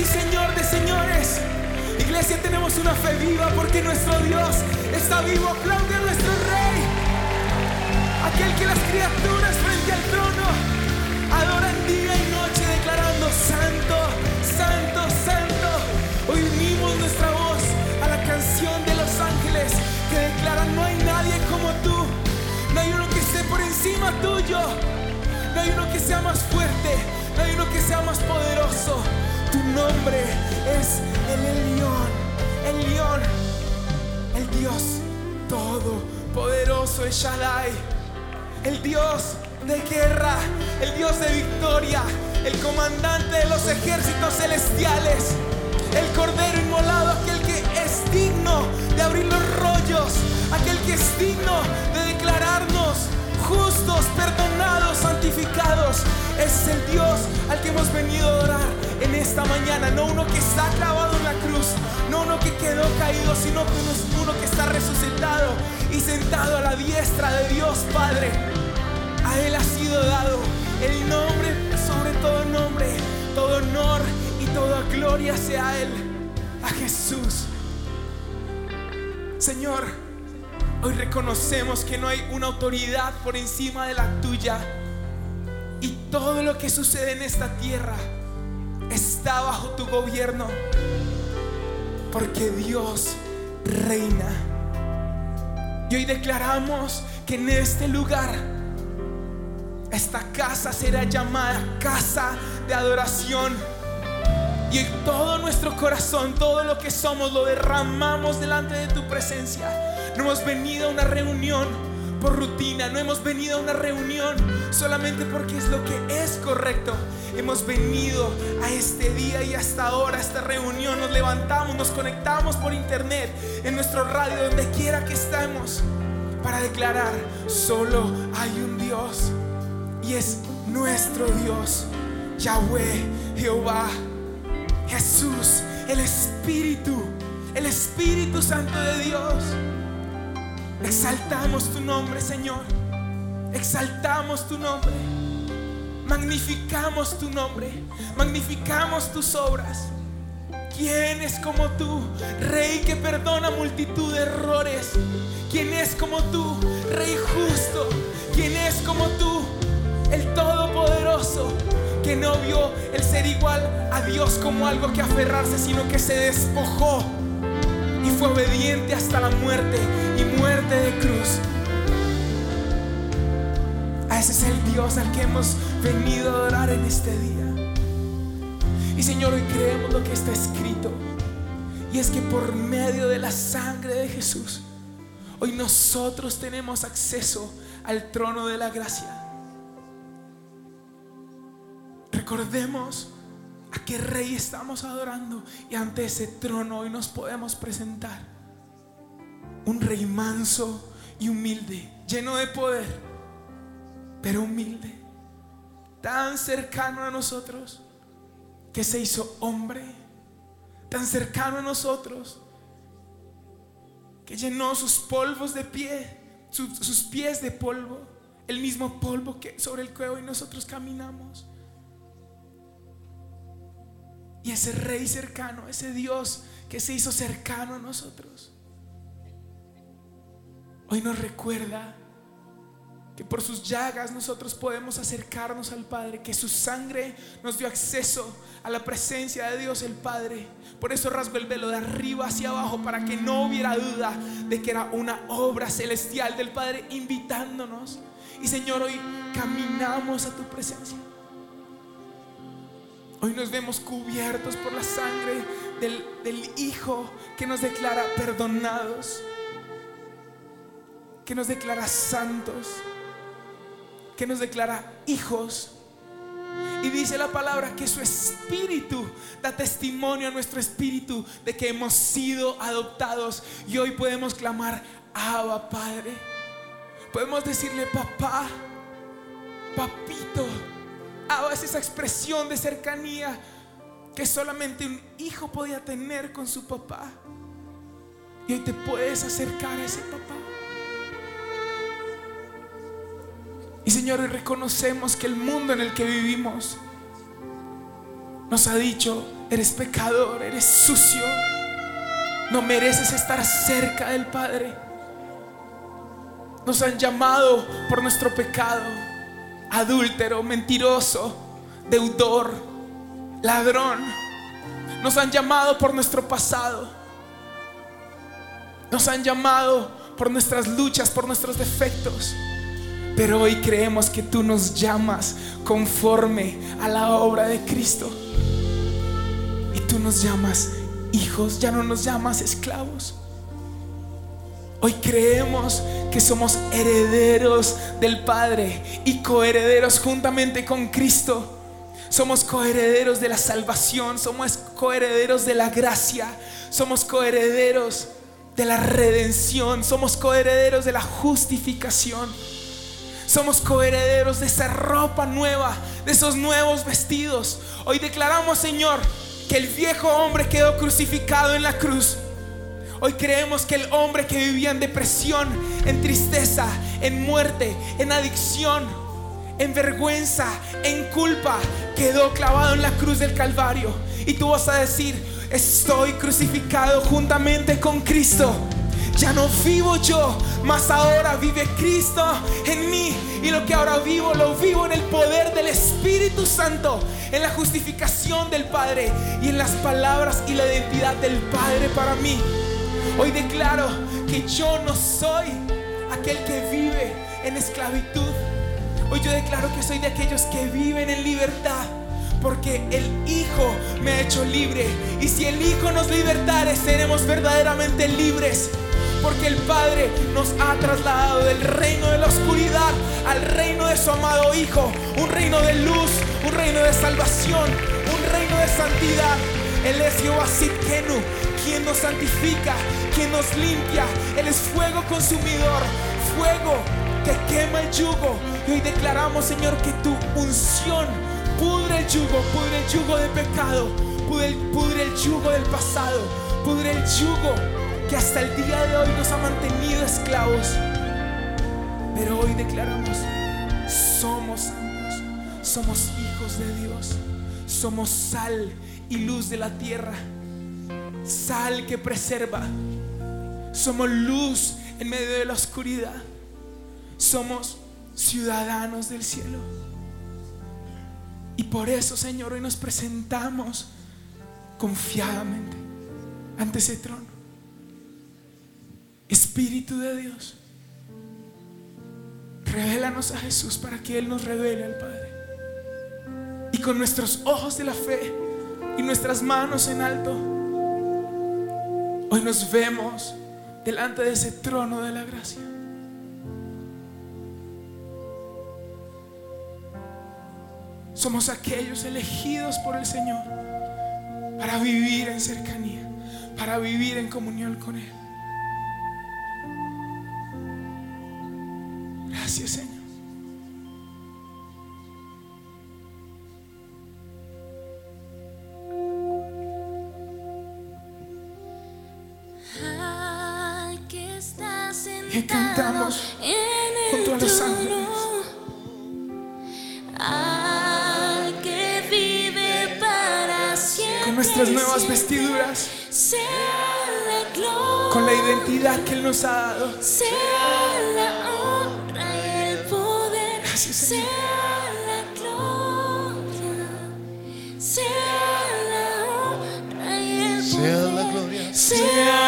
y Señor de Señores. Iglesia, tenemos una fe viva porque nuestro Dios está vivo. Aplaude a nuestro Rey. Aquel que las criaturas frente al trono adoran día y noche declarando santo, santo, santo. Hoy nuestra voz a la canción de los ángeles que declaran no hay nadie como tú. No hay uno que esté por encima tuyo. No hay uno que sea más fuerte. No hay uno que sea más poderoso. Tu nombre es el Elión, el León, el Dios todopoderoso es Shaddai, el Dios de guerra, el Dios de victoria, el comandante de los ejércitos celestiales, el Cordero inmolado, aquel que es digno de abrir los rollos, aquel que es digno de declararnos justos, perdonados, santificados. Es el Dios al que hemos venido a adorar en esta mañana. No uno que está clavado en la cruz, no uno que quedó caído, sino que uno que está resucitado y sentado a la diestra de Dios Padre. A Él ha sido dado el nombre sobre todo nombre, todo honor y toda gloria sea Él, a Jesús. Señor, hoy reconocemos que no hay una autoridad por encima de la tuya. Y todo lo que sucede en esta tierra está bajo tu gobierno. Porque Dios reina. Y hoy declaramos que en este lugar esta casa será llamada casa de adoración. Y todo nuestro corazón, todo lo que somos, lo derramamos delante de tu presencia. No hemos venido a una reunión por rutina, no hemos venido a una reunión solamente porque es lo que es correcto. Hemos venido a este día y hasta ahora, a esta reunión, nos levantamos, nos conectamos por internet, en nuestro radio, donde quiera que estemos, para declarar, solo hay un Dios y es nuestro Dios, Yahweh, Jehová. Jesús, el Espíritu, el Espíritu Santo de Dios. Exaltamos tu nombre, Señor. Exaltamos tu nombre. Magnificamos tu nombre. Magnificamos tus obras. ¿Quién es como tú, Rey que perdona multitud de errores? ¿Quién es como tú, Rey justo? ¿Quién es como tú, el Todopoderoso? que no vio el ser igual a Dios como algo que aferrarse, sino que se despojó y fue obediente hasta la muerte y muerte de cruz. A ese es el Dios al que hemos venido a adorar en este día. Y Señor, hoy creemos lo que está escrito. Y es que por medio de la sangre de Jesús, hoy nosotros tenemos acceso al trono de la gracia. Recordemos a qué rey estamos adorando y ante ese trono hoy nos podemos presentar. Un rey manso y humilde, lleno de poder, pero humilde, tan cercano a nosotros que se hizo hombre, tan cercano a nosotros que llenó sus polvos de pie, sus, pies de polvo, el mismo polvo que sobre el que hoy nosotros caminamos. Y ese rey cercano, ese Dios que se hizo cercano a nosotros, hoy nos recuerda que por sus llagas nosotros podemos acercarnos al Padre, que su sangre nos dio acceso a la presencia de Dios el Padre. Por eso rasgo el velo de arriba hacia abajo para que no hubiera duda de que era una obra celestial del Padre invitándonos. Y Señor, hoy caminamos a tu presencia. Hoy nos vemos cubiertos por la sangre del, del, Hijo que nos declara perdonados, que nos declara santos, que nos declara hijos. Y dice la palabra que su espíritu da testimonio a nuestro espíritu de que hemos sido adoptados. Y hoy podemos clamar, Abba Padre. Podemos decirle, papá, papito. Esa expresión de cercanía que solamente un hijo podía tener con su papá. Y hoy te puedes acercar a ese papá. Y Señor, reconocemos que el mundo en el que vivimos nos ha dicho, eres pecador, eres sucio, no mereces estar cerca del Padre. Nos han llamado por nuestro pecado, adúltero, mentiroso, deudor, ladrón. Nos han llamado por nuestro pasado. Nos han llamado por nuestras luchas, por nuestros defectos. Pero hoy creemos que tú nos llamas conforme a la obra de Cristo. Y tú nos llamas hijos, ya no nos llamas esclavos. Hoy creemos que somos herederos del Padre y coherederos juntamente con Cristo. Somos coherederos de la salvación, somos coherederos de la gracia, somos coherederos de la redención, somos coherederos de la justificación. Somos coherederos de esa ropa nueva, de esos nuevos vestidos. Hoy declaramos, Señor, que el viejo hombre quedó crucificado en la cruz. Hoy creemos que el hombre que vivía en depresión, en tristeza, en muerte, en adicción, en vergüenza, en culpa, quedó clavado en la cruz del Calvario. Y tú vas a decir, estoy crucificado juntamente con Cristo. Ya no vivo yo, mas ahora vive Cristo en mí. Y lo que ahora vivo, lo vivo en el poder del Espíritu Santo, en la justificación del Padre y en las palabras y la identidad del Padre para mí. Hoy declaro que yo no soy aquel que vive en esclavitud. Hoy yo declaro que soy de aquellos que viven en libertad. Porque el Hijo me ha hecho libre. Y si el Hijo nos libertare, seremos verdaderamente libres. Porque el Padre nos ha trasladado del reino de la oscuridad al reino de su amado Hijo. Un reino de luz, un reino de salvación, un reino de santidad. Él es Jehová Sidkenu, quien nos santifica, quien nos limpia. Él es fuego consumidor, fuego que quema el yugo. Y hoy declaramos, Señor, que tu unción pudre el yugo, pudre el yugo de pecado, pudre, pudre el yugo del pasado, pudre el yugo que hasta el día de hoy nos ha mantenido esclavos. Pero hoy declaramos, somos santos, somos hijos de Dios, somos sal y luz de la tierra, sal que preserva, somos luz en medio de la oscuridad, somos ciudadanos del cielo. Y por eso, Señor, hoy nos presentamos confiadamente ante ese trono. Espíritu de Dios, revélanos a Jesús para que Él nos revele al Padre. Y con nuestros ojos de la fe y nuestras manos en alto, hoy nos vemos delante de ese trono de la gracia. Somos aquellos elegidos por el Señor para vivir en cercanía, para vivir en comunión con Él. Gracias, Señor. Nuestras nuevas vestiduras, sea la gloria, con la identidad que Él nos ha dado. sea la honra y el poder, Gracias, Señor. sea la gloria, sea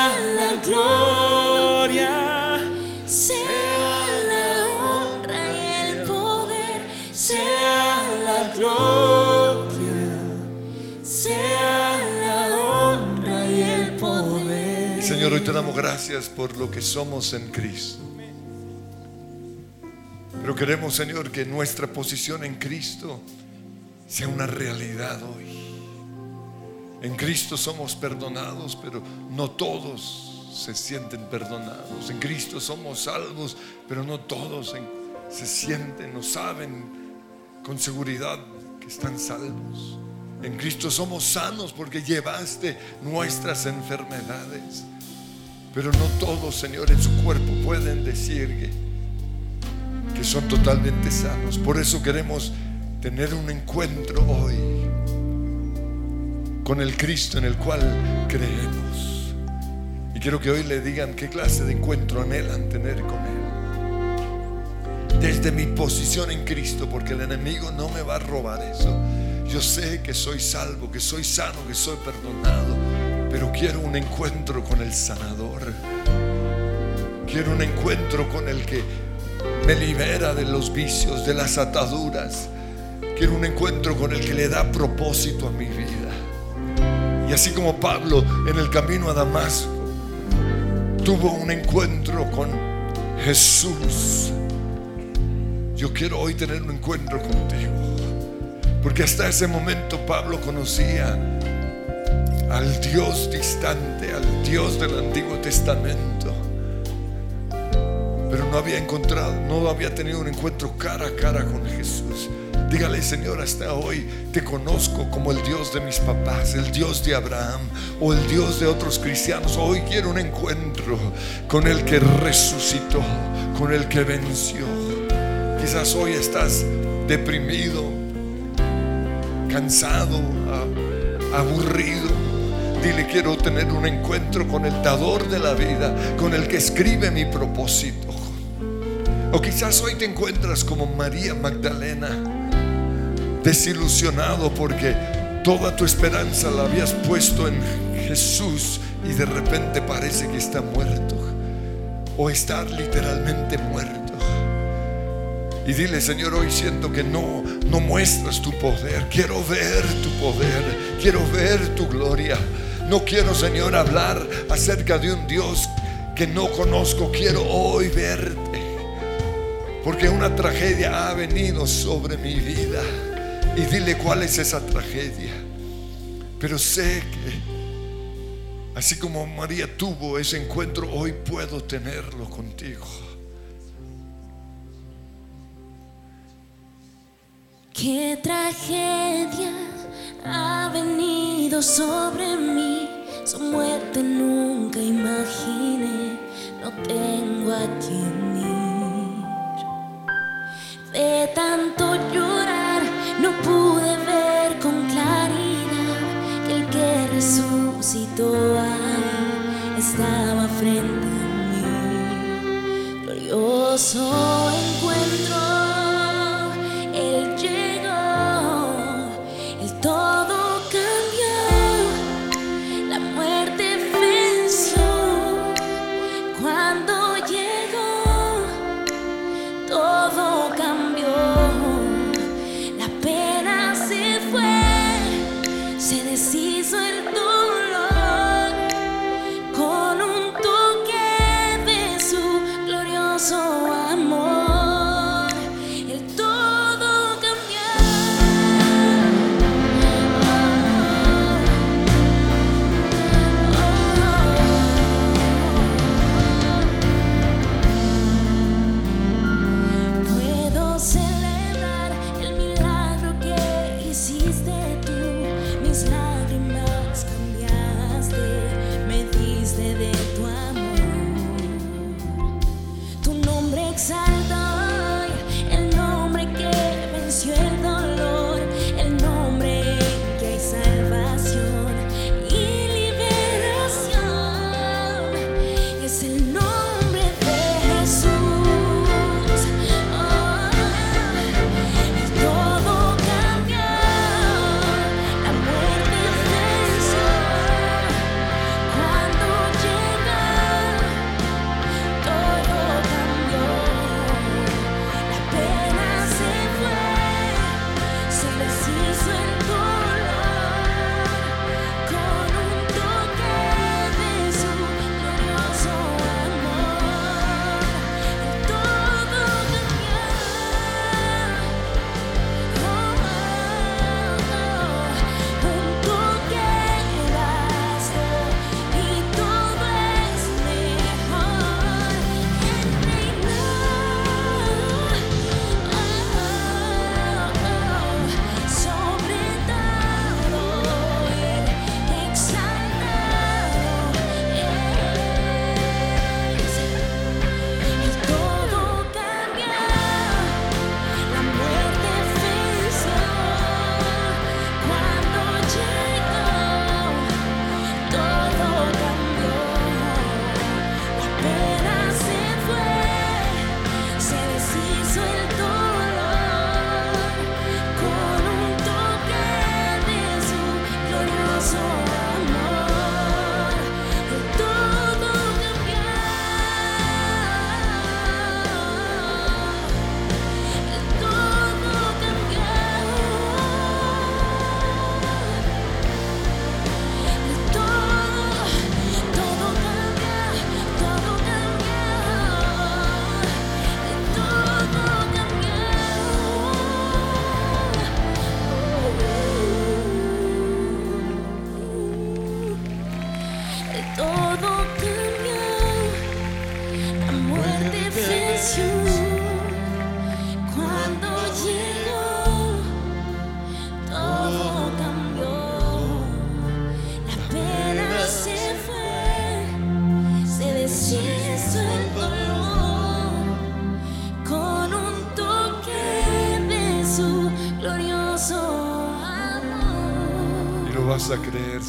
Hoy te damos gracias por lo que somos en Cristo. Pero queremos, Señor, que nuestra posición en Cristo sea una realidad hoy. En Cristo somos perdonados, pero no todos se sienten perdonados. En Cristo somos salvos, pero no todos se sienten o saben con seguridad que están salvos. En Cristo somos sanos porque llevaste nuestras enfermedades. Pero no todos, Señor, en su cuerpo pueden decir que, que son totalmente sanos. Por eso queremos tener un encuentro hoy con el Cristo en el cual creemos. Y quiero que hoy le digan qué clase de encuentro anhelan tener con Él. Desde mi posición en Cristo, porque el enemigo no me va a robar eso. Yo sé que soy salvo, que soy sano, que soy perdonado, pero quiero un encuentro con el sanador. Quiero un encuentro con el que me libera de los vicios, de las ataduras. Quiero un encuentro con el que le da propósito a mi vida. Y así como Pablo en el camino a Damasco tuvo un encuentro con Jesús, yo quiero hoy tener un encuentro contigo. Porque hasta ese momento Pablo conocía al Dios distante, al Dios del Antiguo Testamento. Pero no había encontrado, no había tenido un encuentro cara a cara con Jesús. Dígale, Señor, hasta hoy te conozco como el Dios de mis papás, el Dios de Abraham o el Dios de otros cristianos. Hoy quiero un encuentro con el que resucitó, con el que venció. Quizás hoy estás deprimido, cansado, aburrido. Dile, quiero tener un encuentro con el dador de la vida, con el que escribe mi propósito. O quizás hoy te encuentras como María Magdalena, desilusionado porque toda tu esperanza la habías puesto en Jesús y de repente parece que está muerto o estar literalmente muerto. Y dile, Señor, hoy siento que no, no muestras tu poder. Quiero ver tu poder. Quiero ver tu gloria. No quiero, Señor, hablar acerca de un Dios que no conozco. Quiero hoy verte. Porque una tragedia ha venido sobre mi vida. Y dile cuál es esa tragedia. Pero sé que así como María tuvo ese encuentro, hoy puedo tenerlo contigo. Qué tragedia ha venido sobre mí, su muerte nunca imaginé, no tengo a quien. De tanto llorar no pude ver con claridad que el que resucitó estaba frente a mí. Glorioso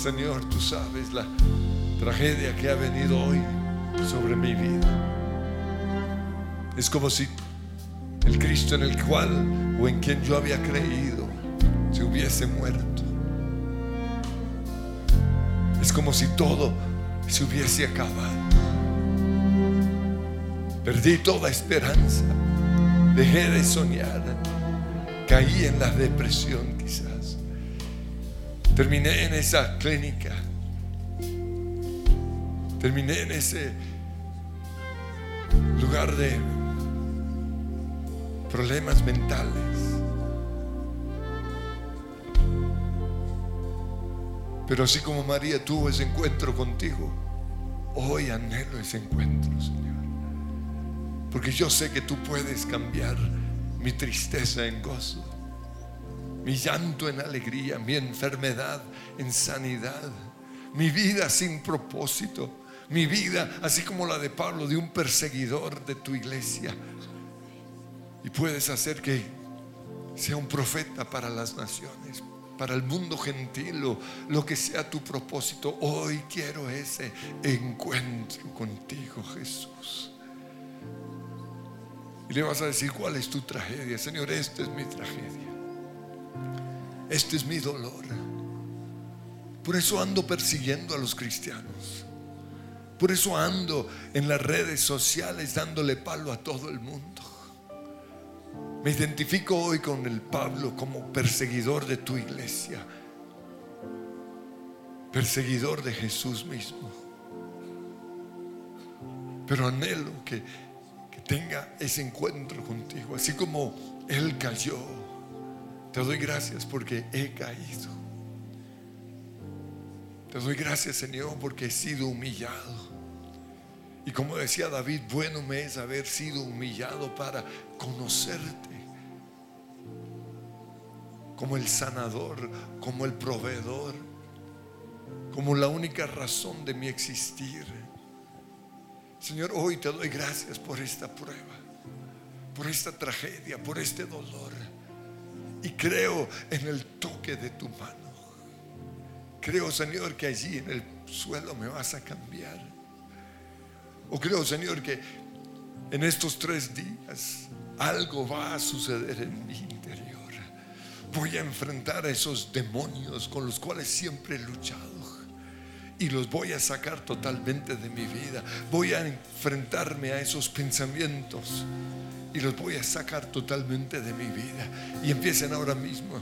Señor, tú sabes la tragedia que ha venido hoy sobre mi vida. Es como si el Cristo en el cual o en quien yo había creído se hubiese muerto. Es como si todo se hubiese acabado. Perdí toda esperanza. Dejé de soñar. Caí en la depresión quizás. Terminé en esa clínica. Terminé en ese lugar de problemas mentales. Pero así como María tuvo ese encuentro contigo, hoy anhelo ese encuentro, Señor. Porque yo sé que tú puedes cambiar mi tristeza en gozo, mi llanto en alegría, mi enfermedad en sanidad, mi vida sin propósito, mi vida así como la de Pablo, de un perseguidor de tu iglesia. Y puedes hacer que sea un profeta para las naciones, para el mundo gentil o lo que sea tu propósito. Hoy quiero ese encuentro contigo, Jesús. Y le vas a decir, ¿cuál es tu tragedia? Señor, esta es mi tragedia. Este es mi dolor. Por eso ando persiguiendo a los cristianos. Por eso ando en las redes sociales dándole palo a todo el mundo. Me identifico hoy con el Pablo como perseguidor de tu iglesia. Perseguidor de Jesús mismo. Pero anhelo que, que tenga ese encuentro contigo. Así como Él cayó. Te doy gracias porque he caído. Te doy gracias, Señor, porque he sido humillado. Y como decía David, bueno me es haber sido humillado para conocerte como el sanador, como el proveedor, como la única razón de mi existir. Señor, hoy te doy gracias por esta prueba, por esta tragedia, por este dolor. Y creo en el toque de tu mano. Creo, Señor, que allí en el suelo me vas a cambiar. O creo, Señor, que en estos tres días algo va a suceder en mi interior. Voy a enfrentar a esos demonios con los cuales siempre he luchado. Y los voy a sacar totalmente de mi vida. Voy a enfrentarme a esos pensamientos. Y los voy a sacar totalmente de mi vida. Y empiecen ahora mismo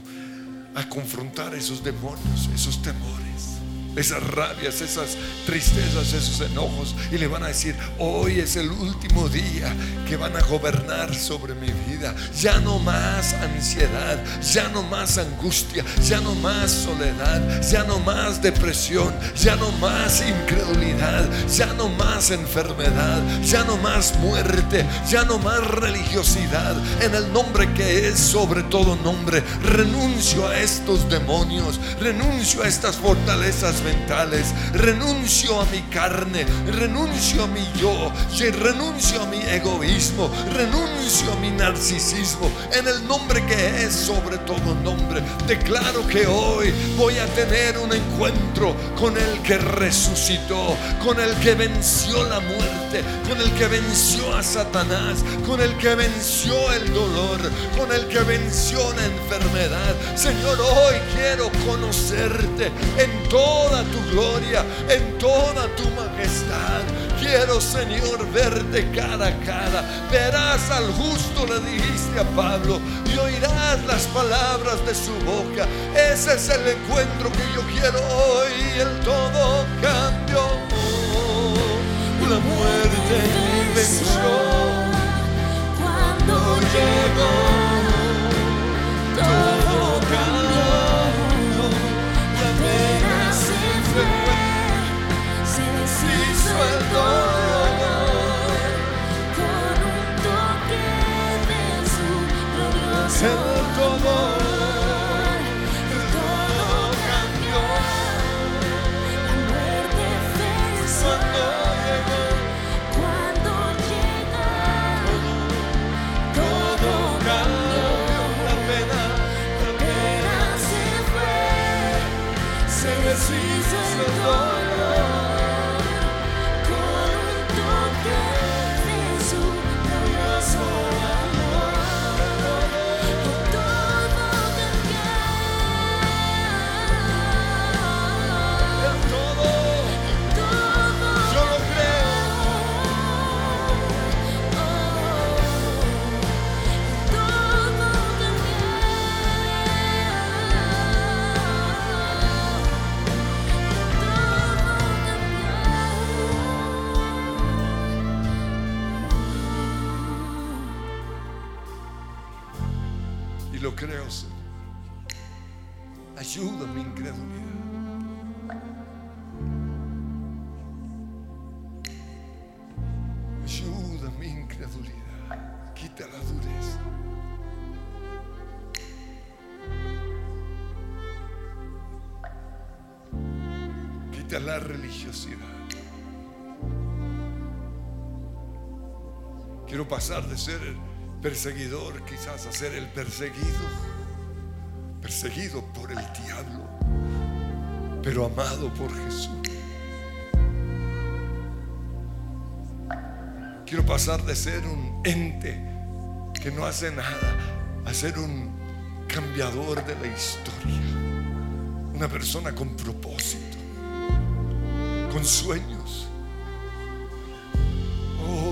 a confrontar esos demonios, esos temores esas rabias, esas tristezas, esos enojos y le van a decir, hoy es el último día que van a gobernar sobre mi vida. Ya no más ansiedad, ya no más angustia, ya no más soledad, ya no más depresión, ya no más incredulidad, ya no más enfermedad, ya no más muerte, ya no más religiosidad. En el nombre que es sobre todo nombre, renuncio a estos demonios, renuncio a estas fortalezas mentales, renuncio a mi carne, renuncio a mi yo, renuncio a mi egoísmo, renuncio a mi narcisismo, en el nombre que es sobre todo nombre. Declaro que hoy voy a tener un encuentro con el que resucitó, con el que venció la muerte, con el que venció a Satanás, con el que venció el dolor, con el que venció la enfermedad. Señor, hoy quiero conocerte en toda tu gloria, en toda tu majestad. Quiero, Señor, verte cara a cara. Verás al justo, le dijiste a Pablo, y oirás las palabras de su boca. Ese es el encuentro que yo quiero hoy. El todo cambió. La muerte venció Cuando llegó. go. Lo creo, Señor. Ayuda mi incredulidad. Ayuda mi incredulidad. Quita la dureza. Quita la religiosidad. Quiero pasar de ser perseguidor quizás a ser el perseguido. Perseguido por el diablo, pero amado por Jesús. Quiero pasar de ser un ente que no hace nada a ser un cambiador de la historia. Una persona con propósito, con sueños.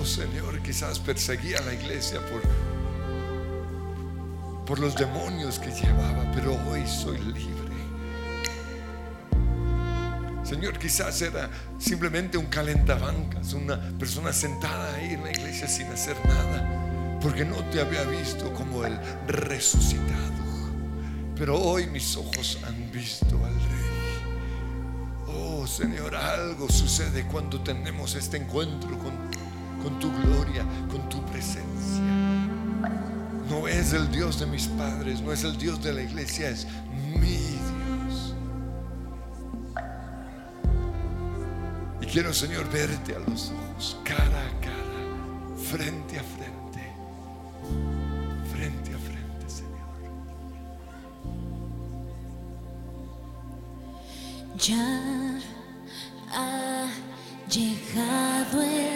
Oh Señor, quizás perseguía a la iglesia por, por los demonios que llevaba, pero hoy soy libre. Señor, quizás era simplemente un calentabancas, una persona sentada ahí en la iglesia sin hacer nada, porque no te había visto como el resucitado. Pero hoy mis ojos han visto al Rey. Oh Señor, algo sucede cuando tenemos este encuentro con, con tu gloria, con tu presencia. No es el Dios de mis padres, no es el Dios de la iglesia, es mi Dios. Y quiero, Señor, verte a los ojos, cara a cara, frente a frente, frente a frente, Señor. Ya ha llegado el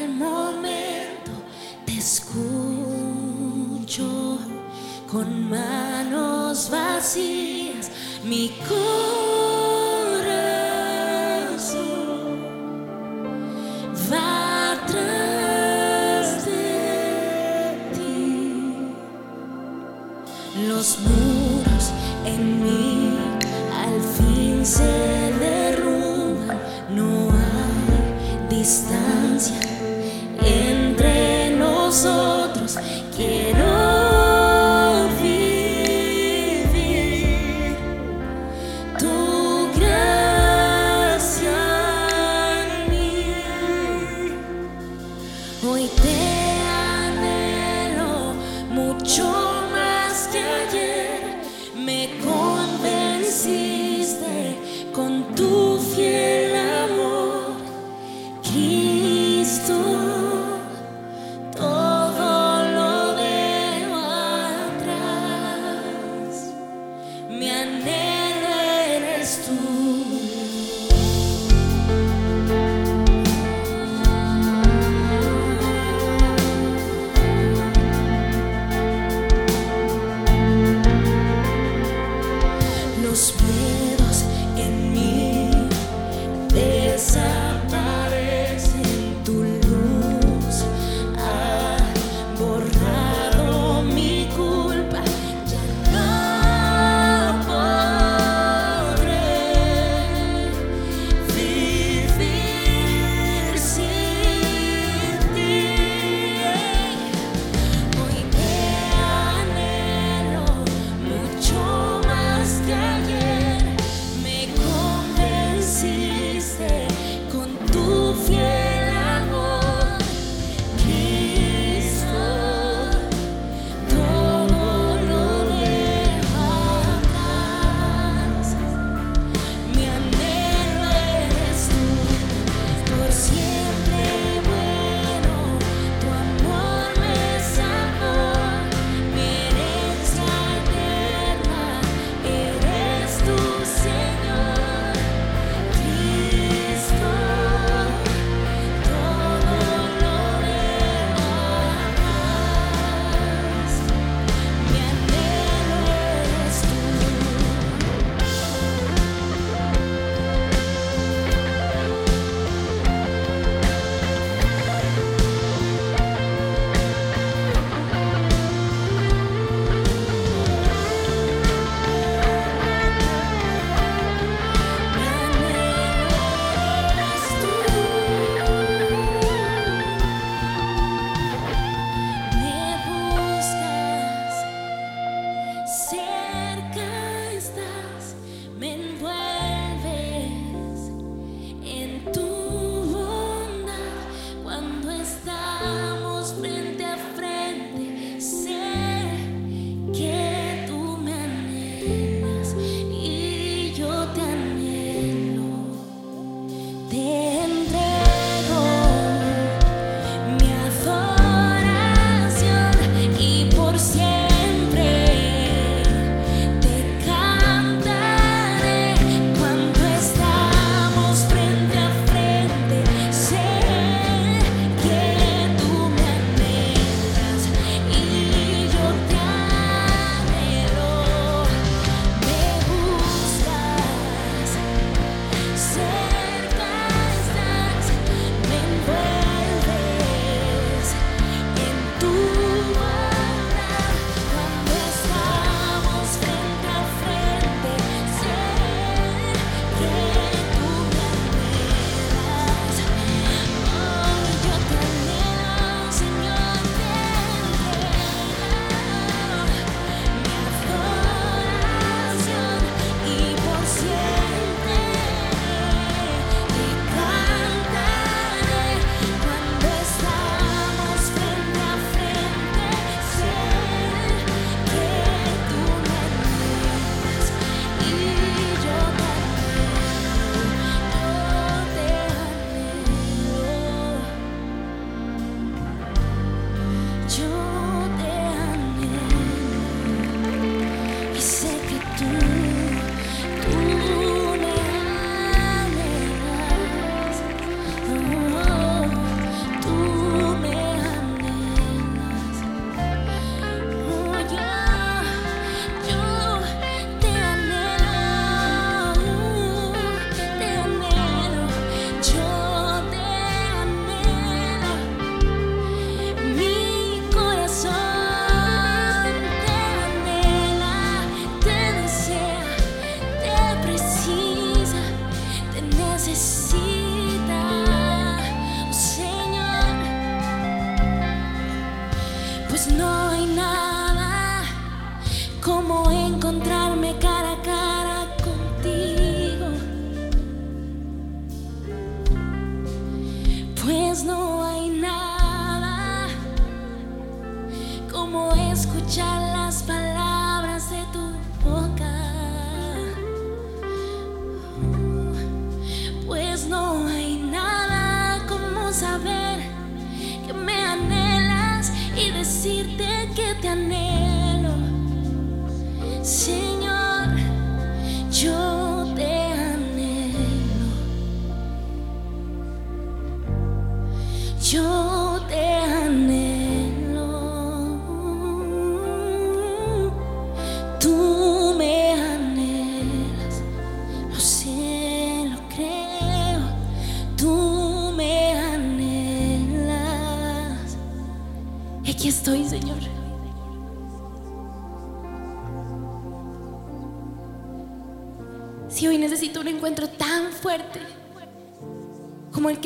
manos vacías, mi corazón va tras de ti. Los muros en mí al fin se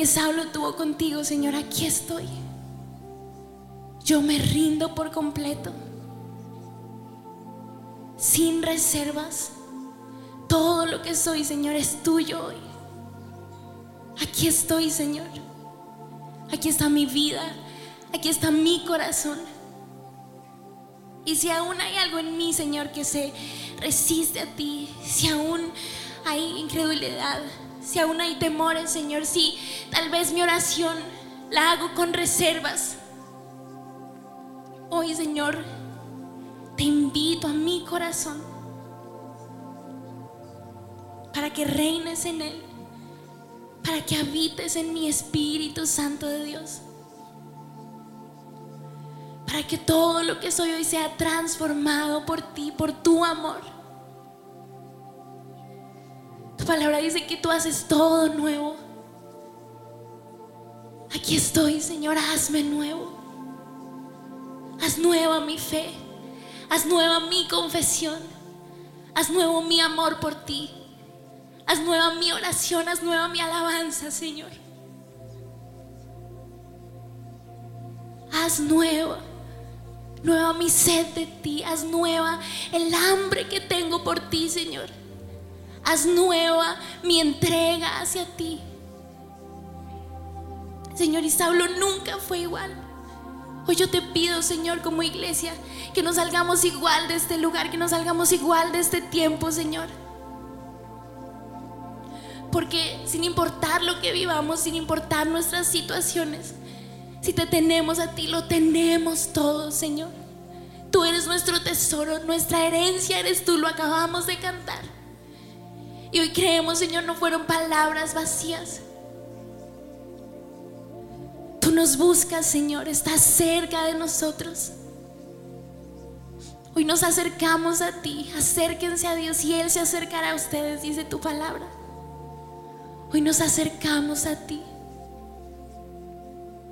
Saulo tuvo contigo, Señor, aquí estoy. Yo me rindo por completo, sin reservas. Todo lo que soy, Señor, es tuyo hoy. Aquí estoy, Señor. Aquí está mi vida. Aquí está mi corazón. Y si aún hay algo en mí, Señor, que se resiste a ti, si aún hay incredulidad, si aún hay temores, Señor, si tal vez mi oración la hago con reservas, hoy, Señor, te invito a mi corazón para que reines en él, para que habites en mi Espíritu Santo de Dios para que todo lo que soy hoy sea transformado por ti, por tu amor. Tu palabra dice que tú haces todo nuevo. Aquí estoy, Señor, hazme nuevo. Haz nueva mi fe, haz nueva mi confesión, haz nuevo mi amor por ti, haz nueva mi oración, haz nueva mi alabanza, Señor. Haz nueva nueva mi sed de ti, haz nueva el hambre que tengo por ti, Señor. Haz nueva mi entrega hacia ti. Señor, y Saulo nunca fue igual. Hoy yo te pido, Señor, como iglesia, que nos salgamos igual de este lugar, que nos salgamos igual de este tiempo, Señor. Porque sin importar lo que vivamos, sin importar nuestras situaciones, si te tenemos a ti, lo tenemos todo, Señor. Tú eres nuestro tesoro, nuestra herencia eres tú, lo acabamos de cantar. Y hoy creemos, Señor, no fueron palabras vacías. Tú nos buscas, Señor, estás cerca de nosotros. Hoy nos acercamos a ti, acérquense a Dios y Él se acercará a ustedes, dice tu palabra. Hoy nos acercamos a ti.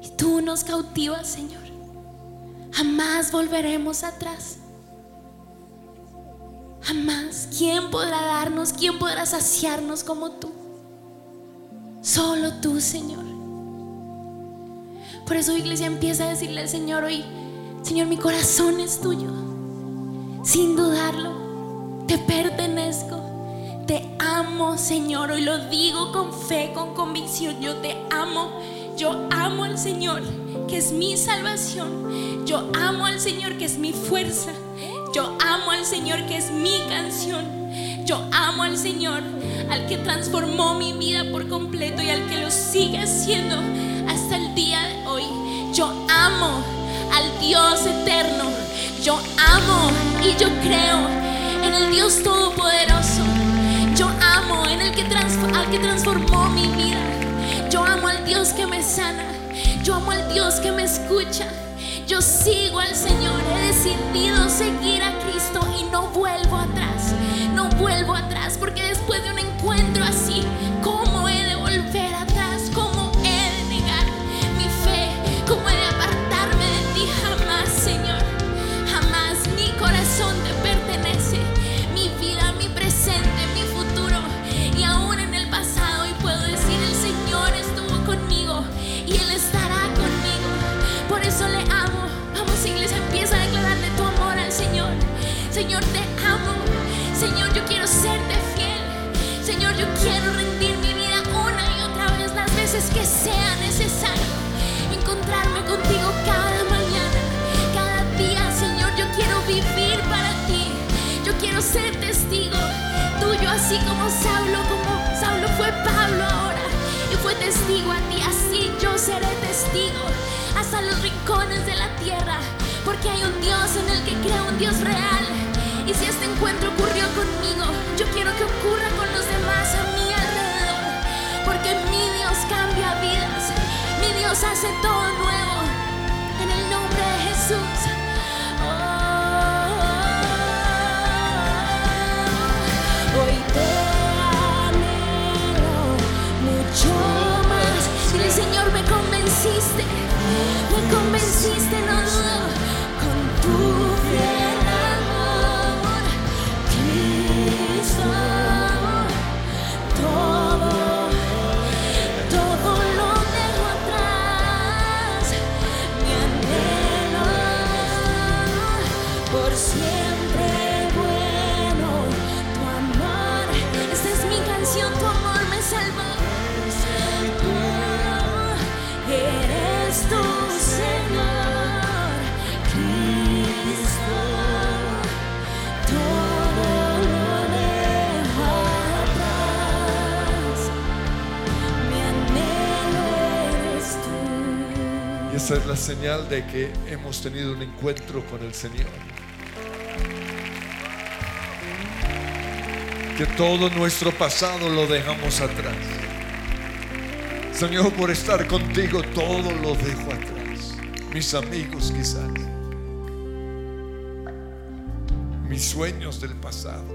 Y tú nos cautivas, Señor. Jamás volveremos atrás. Jamás. ¿Quién podrá darnos? ¿Quién podrá saciarnos como tú? Solo tú, Señor. Por eso, iglesia, empieza a decirle al Señor hoy, Señor, mi corazón es tuyo. Sin dudarlo, te pertenezco. Te amo, Señor. Hoy lo digo con fe, con convicción. Yo te amo. Yo amo al Señor, que es mi salvación. Yo amo al Señor, que es mi fuerza. Yo amo al Señor, que es mi canción. Yo amo al Señor, al que transformó mi vida por completo y al que lo sigue haciendo hasta el día de hoy. Yo amo al Dios eterno. Yo amo y yo creo en el Dios todopoderoso. Yo amo en el que al que transformó mi vida. Yo amo al Dios que me sana. Yo amo al Dios que me escucha. Yo sigo al Señor. He decidido seguir a Cristo y no vuelvo atrás. No vuelvo atrás porque después de un encuentro así, ¿cómo veces que sea necesario encontrarme contigo cada mañana, cada día, Señor, yo quiero vivir para ti, yo quiero ser testigo tuyo, así como Saulo, como Saulo fue Pablo ahora y fue testigo a ti, así yo seré testigo hasta los rincones de la tierra, porque hay un Dios en el que creo, un Dios real. Y si este encuentro ocurrió conmigo, yo quiero que ocurra con los demás amigos porque mi Dios cambia vidas, mi Dios hace todo nuevo, en el nombre de Jesús. Oh, hoy te anhelo mucho más. Dile, Señor, me convenciste, me convenciste, no dudo, esa es la señal de que hemos tenido un encuentro con el Señor. Que todo nuestro pasado lo dejamos atrás. Señor, por estar contigo todo lo dejo atrás. Mis amigos quizás. Mis sueños del pasado.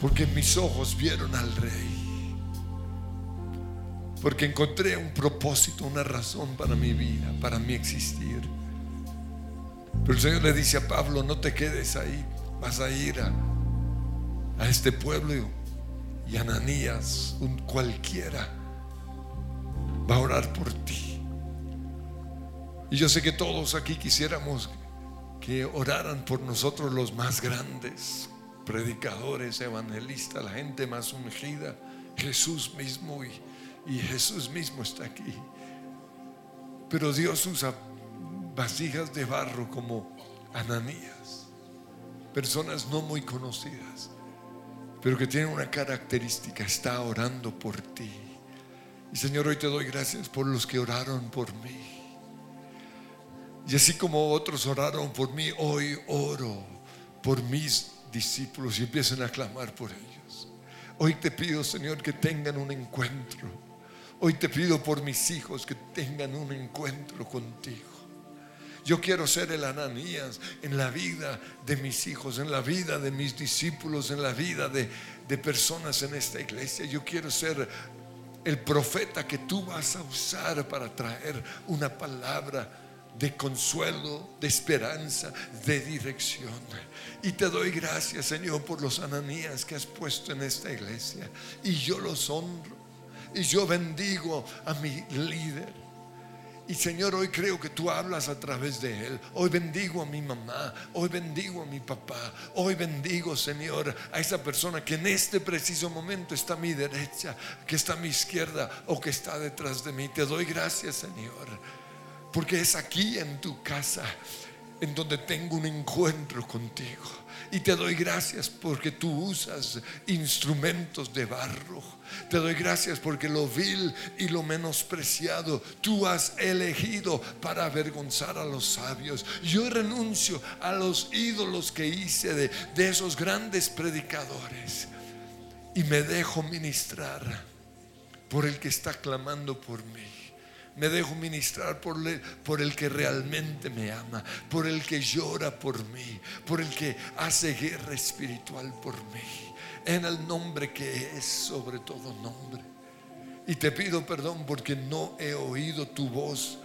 Porque mis ojos vieron al Rey. Porque encontré un propósito, una razón para mi vida, para mi existir. Pero el Señor le dice a Pablo, no te quedes ahí, vas a ir a, este pueblo y, y Ananías, un cualquiera, va a orar por ti. Y yo sé que todos aquí quisiéramos que oraran por nosotros los más grandes, predicadores, evangelistas, la gente más ungida, Jesús mismo y, y Jesús mismo está aquí. Pero Dios usa vasijas de barro como Ananías, personas no muy conocidas, pero que tienen una característica, está orando por ti. Y Señor, hoy te doy gracias por los que oraron por mí. Y así como otros oraron por mí, hoy oro por mis discípulos y empiezan a clamar por ellos. Hoy te pido, Señor, que tengan un encuentro. Hoy te pido por mis hijos que tengan un encuentro contigo. Yo quiero ser el Ananías en la vida de mis hijos, en la vida de mis discípulos, en la vida de, de personas en esta iglesia. Yo quiero ser el profeta que tú vas a usar para traer una palabra de consuelo, de esperanza, de dirección. Y te doy gracias, Señor, por los ananías que has puesto en esta iglesia. Y yo los honro. Y yo bendigo a mi líder. Y Señor, hoy creo que tú hablas a través de él. Hoy bendigo a mi mamá. Hoy bendigo a mi papá. Hoy bendigo, Señor, a esa persona que en este preciso momento está a mi derecha, que está a mi izquierda o que está detrás de mí. Te doy gracias, Señor. Porque es aquí en tu casa en donde tengo un encuentro contigo. Y te doy gracias porque tú usas instrumentos de barro. Te doy gracias porque lo vil y lo menospreciado tú has elegido para avergonzar a los sabios. Yo renuncio a los ídolos que hice de, de esos grandes predicadores y me dejo ministrar por el que está clamando por mí. Me dejo ministrar por, le- por el que realmente me ama, por el que llora por mí, por el que hace guerra espiritual por mí, en el nombre que es sobre todo nombre. Y te pido perdón porque no he oído tu voz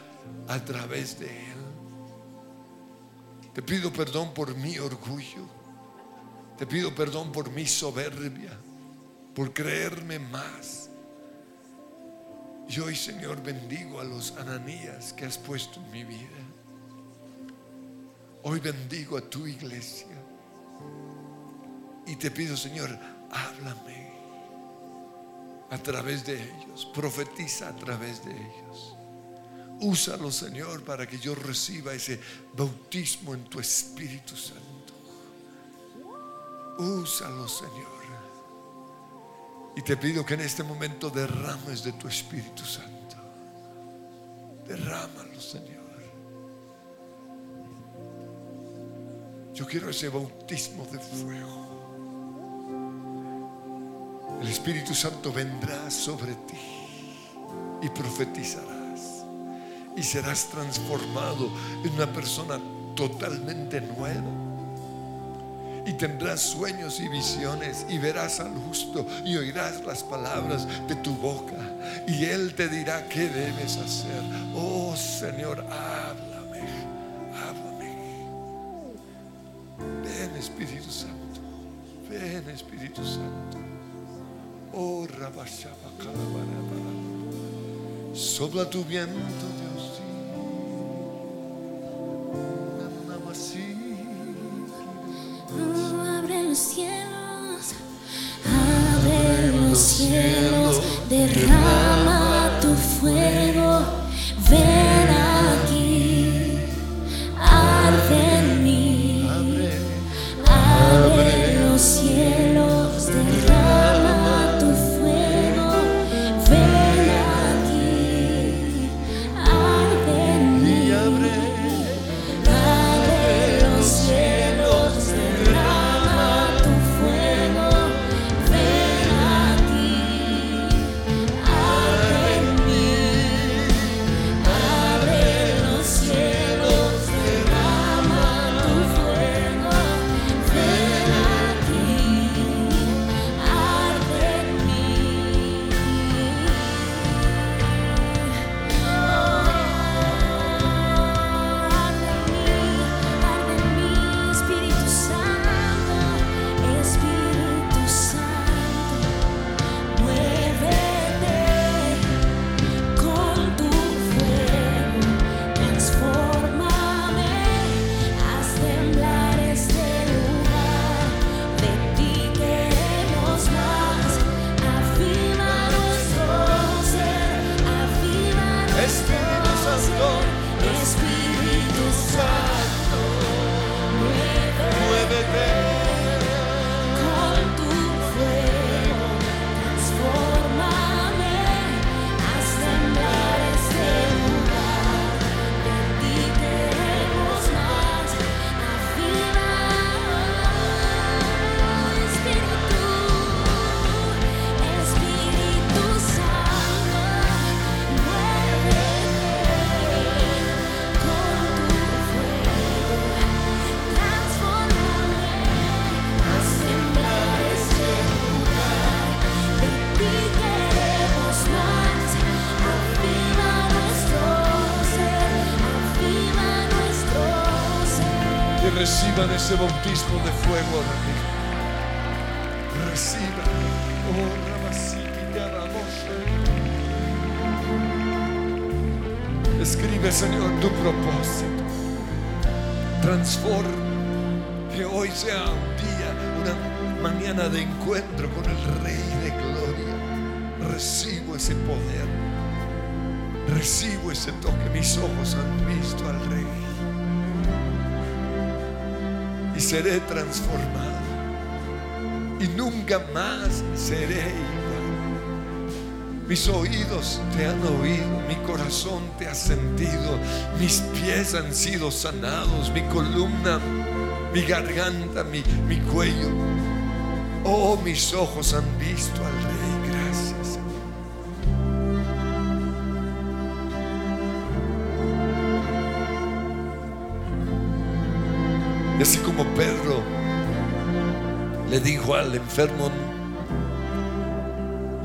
a través de él. Te pido perdón por mi orgullo. Te pido perdón por mi soberbia, por creerme más. Y hoy, Señor, bendigo a los ananías que has puesto en mi vida. Hoy bendigo a tu iglesia. Y te pido, Señor, háblame a través de ellos. Profetiza a través de ellos. Úsalo, Señor, para que yo reciba ese bautismo en tu Espíritu Santo. Úsalo, Señor. Y te pido que en este momento derrames de tu Espíritu Santo. Derrámalo, Señor. Yo quiero ese bautismo de fuego. El Espíritu Santo vendrá sobre ti y profetizarás. Y serás transformado en una persona totalmente nueva y tendrás sueños y visiones y verás al justo y oirás las palabras de tu boca y Él te dirá qué debes hacer. Oh Señor, háblame, háblame. Ven Espíritu Santo, ven Espíritu Santo. Oh Rabashaba Sopla tu viento, Transforma. Que hoy sea un día, una mañana de encuentro con el Rey de Gloria. Recibo ese poder. Recibo ese toque. Mis ojos han visto al Rey. Y seré transformado. Y nunca más seré. Mis oídos te han oído, mi corazón te ha sentido, mis pies han sido sanados, mi columna, mi garganta, mi, mi cuello. Oh, mis ojos han visto al Rey. Gracias. Y así como Pedro le dijo al enfermo,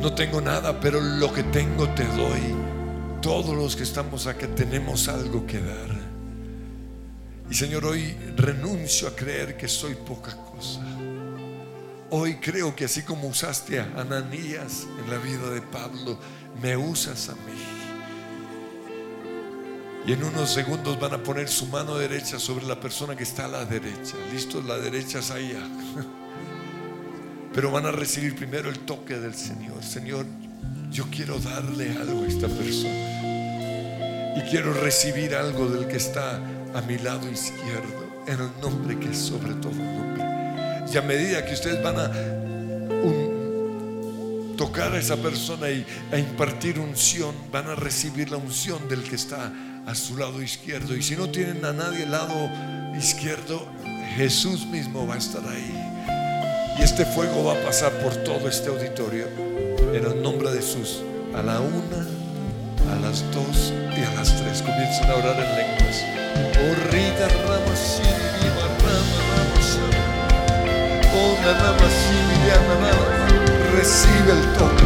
no tengo nada, pero lo que tengo te doy. Todos los que estamos acá tenemos algo que dar. Y Señor, hoy renuncio a creer que soy poca cosa. Hoy creo que así como usaste a Ananías en la vida de Pablo, me usas a mí. Y en unos segundos van a poner su mano derecha sobre la persona que está a la derecha. Listo, la derecha es allá. Pero van a recibir primero el toque del Señor. Señor, yo quiero darle algo a esta persona. Y quiero recibir algo del que está a mi lado izquierdo. En el nombre que es sobre todo nombre. Y a medida que ustedes van a tocar a esa persona y impartir unción, van a recibir la unción del que está a su lado izquierdo. Y si no tienen a nadie al lado izquierdo, Jesús mismo va a estar ahí. Y este fuego va a pasar por todo este auditorio en el nombre de Jesús. A la una, a las dos y a las tres. Comiencen a orar en lenguas. Oh, Rita, rama, Recibe el toque.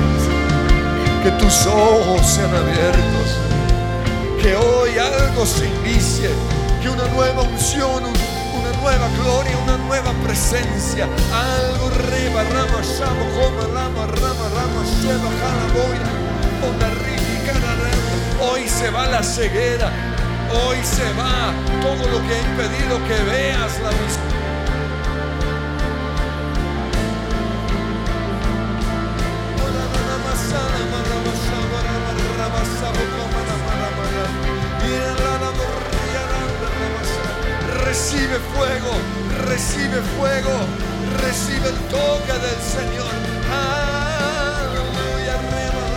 Que tus ojos sean abiertos. Que hoy algo se inicie. Que una nueva unción, una nueva gloria, una nueva presencia. Algo reba, rama, shamo, coma, rama, rama, rama, jalaboya. Onda Hoy se va la ceguera. Hoy se va todo lo que ha impedido que veas la visión Recibe fuego, recibe fuego, recibe el toque del Señor. Aleluya, rema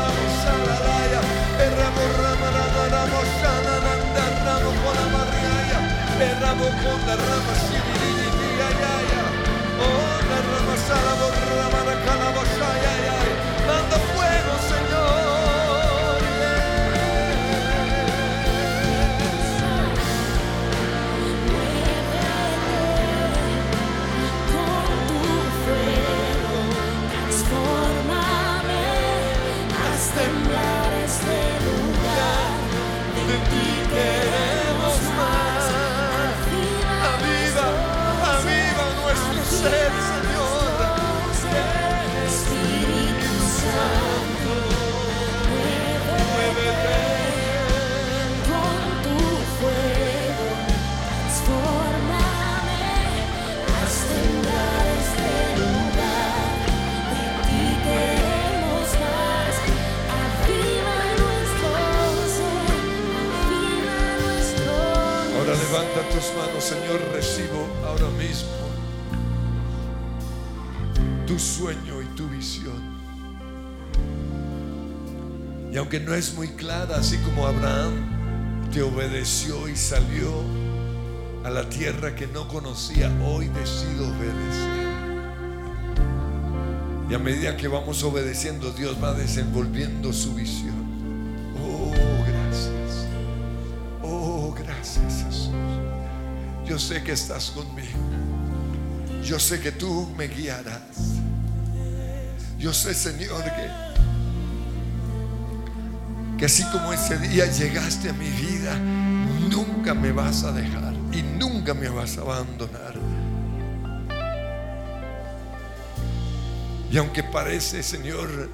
Señor. Recibo ahora mismo tu sueño y tu visión. Y aunque no es muy clara, así como Abraham te obedeció y salió a la tierra que no conocía, hoy decido obedecer. Y a medida que vamos obedeciendo, Dios va desenvolviendo su visión. Yo sé que estás conmigo. Yo sé que tú me guiarás. Yo sé, Señor, que, que así como ese día llegaste a mi vida, nunca me vas a dejar y nunca me vas a abandonar. Y aunque parece, Señor,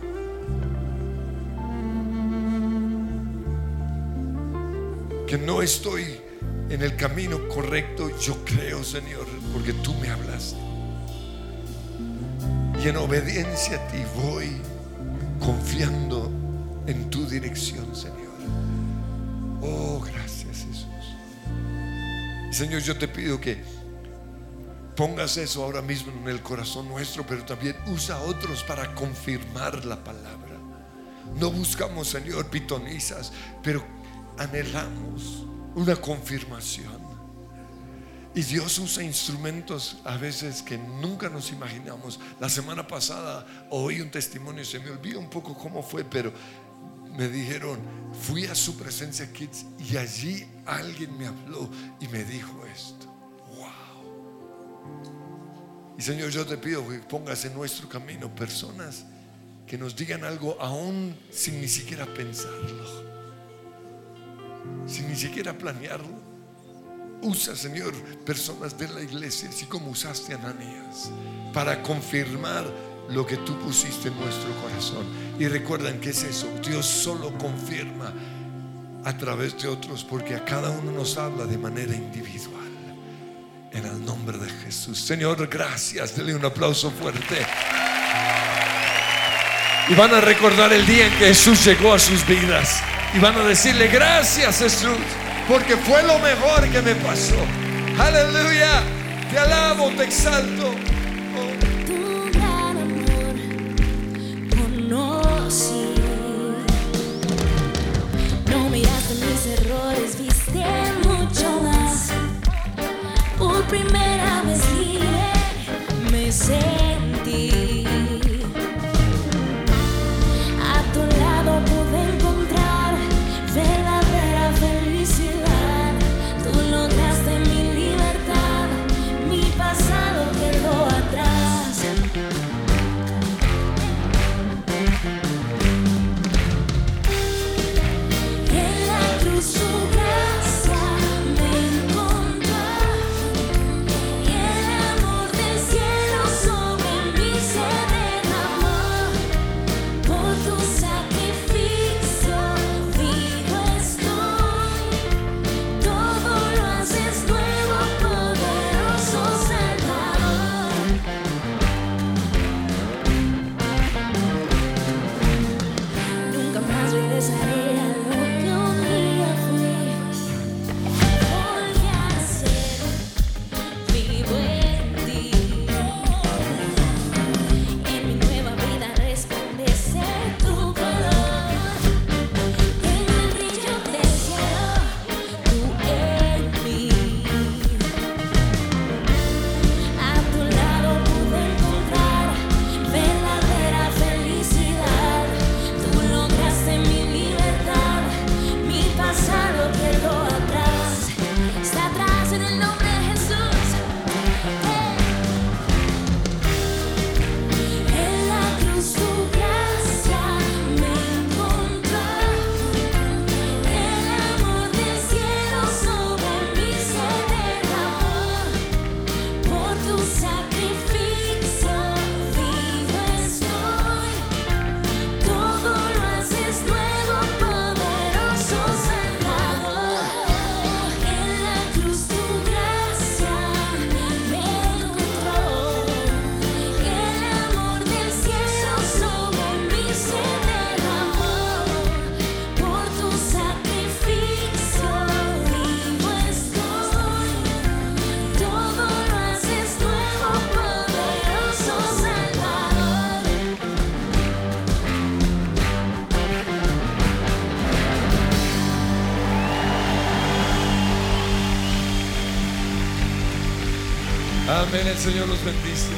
que no estoy en el camino correcto, yo creo, Señor, porque tú me hablaste. Y en obediencia a ti voy confiando en tu dirección, Señor. Oh, gracias Jesús. Señor, yo te pido que pongas eso ahora mismo en el corazón nuestro, pero también usa a otros para confirmar la palabra. No buscamos, Señor, pitonizas, pero anhelamos una confirmación. Y Dios usa instrumentos a veces que nunca nos imaginamos. La semana pasada oí un testimonio, se me olvida un poco cómo fue, pero me dijeron, fui a su presencia Kids y allí alguien me habló y me dijo esto. Wow. Y Señor, yo te pido que pongas en nuestro camino personas que nos digan algo aún sin ni siquiera pensarlo sin ni siquiera planearlo. Usa, Señor, personas de la iglesia, así como usaste a Ananías, para confirmar lo que tú pusiste en nuestro corazón. Y recuerden que es eso, Dios solo confirma a través de otros, porque a cada uno nos habla de manera individual. En el nombre de Jesús. Señor, gracias. Dele un aplauso fuerte. Y van a recordar el día en que Jesús llegó a sus vidas. Y van a decirle, gracias Jesús, porque fue lo mejor que me pasó. Aleluya, te alabo, te exalto. Oh. Tu gran amor conocí. No miraste mis errores, viste mucho más. Por primera vez libre me sé. Amén, el Señor los bendice.